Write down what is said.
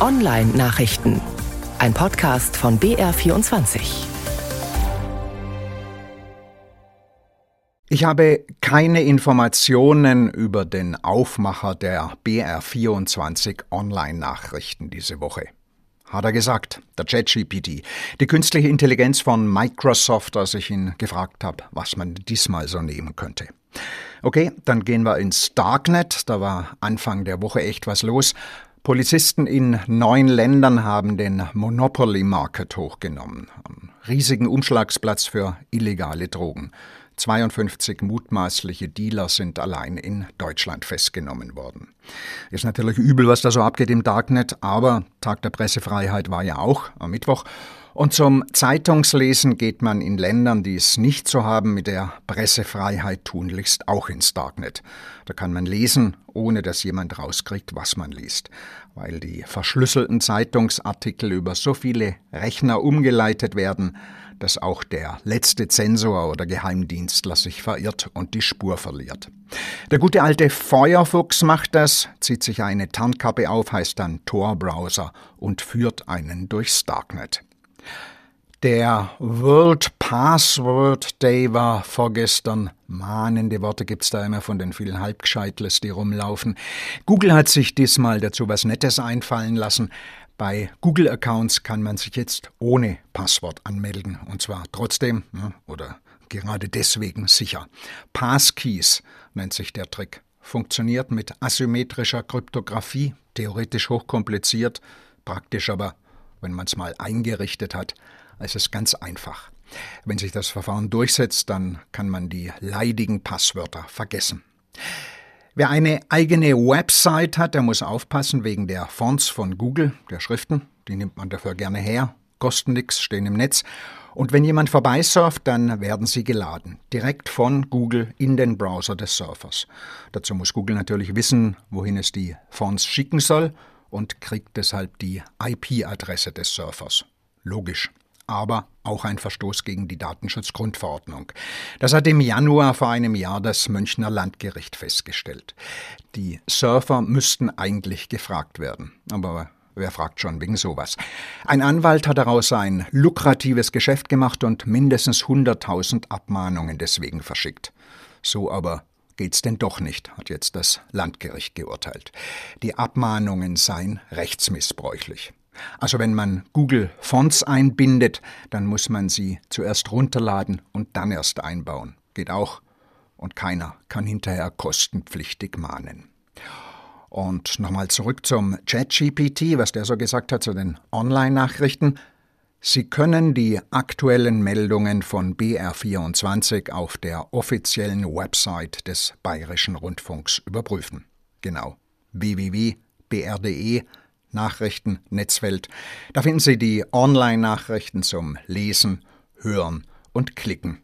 Online-Nachrichten. Ein Podcast von BR24. Ich habe keine Informationen über den Aufmacher der BR24 Online-Nachrichten diese Woche. Hat er gesagt, der ChatGPT, die künstliche Intelligenz von Microsoft, als ich ihn gefragt habe, was man diesmal so nehmen könnte. Okay, dann gehen wir ins Darknet, da war Anfang der Woche echt was los. Polizisten in neun Ländern haben den Monopoly Market hochgenommen, einen riesigen Umschlagsplatz für illegale Drogen. 52 mutmaßliche Dealer sind allein in Deutschland festgenommen worden. Ist natürlich übel, was da so abgeht im Darknet, aber Tag der Pressefreiheit war ja auch am Mittwoch und zum Zeitungslesen geht man in Ländern, die es nicht so haben, mit der Pressefreiheit tunlichst auch ins Darknet. Da kann man lesen, ohne dass jemand rauskriegt, was man liest, weil die verschlüsselten Zeitungsartikel über so viele Rechner umgeleitet werden, dass auch der letzte Zensor oder Geheimdienstler sich verirrt und die Spur verliert. Der gute alte Feuerfuchs macht das, zieht sich eine Tarnkappe auf, heißt dann Tor-Browser und führt einen durchs Darknet. Der World Password Day war vorgestern. Mahnende Worte gibt's da immer von den vielen Halbgescheitles, die rumlaufen. Google hat sich diesmal dazu was Nettes einfallen lassen. Bei Google-Accounts kann man sich jetzt ohne Passwort anmelden. Und zwar trotzdem oder gerade deswegen sicher. Passkeys nennt sich der Trick. Funktioniert mit asymmetrischer Kryptographie, theoretisch hochkompliziert, praktisch aber wenn man es mal eingerichtet hat, ist es ganz einfach. Wenn sich das Verfahren durchsetzt, dann kann man die leidigen Passwörter vergessen. Wer eine eigene Website hat, der muss aufpassen wegen der Fonts von Google, der Schriften. Die nimmt man dafür gerne her, kosten nichts, stehen im Netz. Und wenn jemand vorbeisurft, dann werden sie geladen, direkt von Google in den Browser des Surfers. Dazu muss Google natürlich wissen, wohin es die Fonts schicken soll und kriegt deshalb die IP-Adresse des Surfers. Logisch. Aber auch ein Verstoß gegen die Datenschutzgrundverordnung. Das hat im Januar vor einem Jahr das Münchner Landgericht festgestellt. Die Surfer müssten eigentlich gefragt werden. Aber Wer fragt schon wegen sowas? Ein Anwalt hat daraus ein lukratives Geschäft gemacht und mindestens 100.000 Abmahnungen deswegen verschickt. So aber geht's denn doch nicht, hat jetzt das Landgericht geurteilt. Die Abmahnungen seien rechtsmissbräuchlich. Also wenn man Google Fonts einbindet, dann muss man sie zuerst runterladen und dann erst einbauen. Geht auch. Und keiner kann hinterher kostenpflichtig mahnen. Und nochmal zurück zum ChatGPT, was der so gesagt hat zu den Online-Nachrichten. Sie können die aktuellen Meldungen von BR24 auf der offiziellen Website des Bayerischen Rundfunks überprüfen. Genau. www.br.de Nachrichten Netzwelt. Da finden Sie die Online-Nachrichten zum Lesen, Hören und Klicken.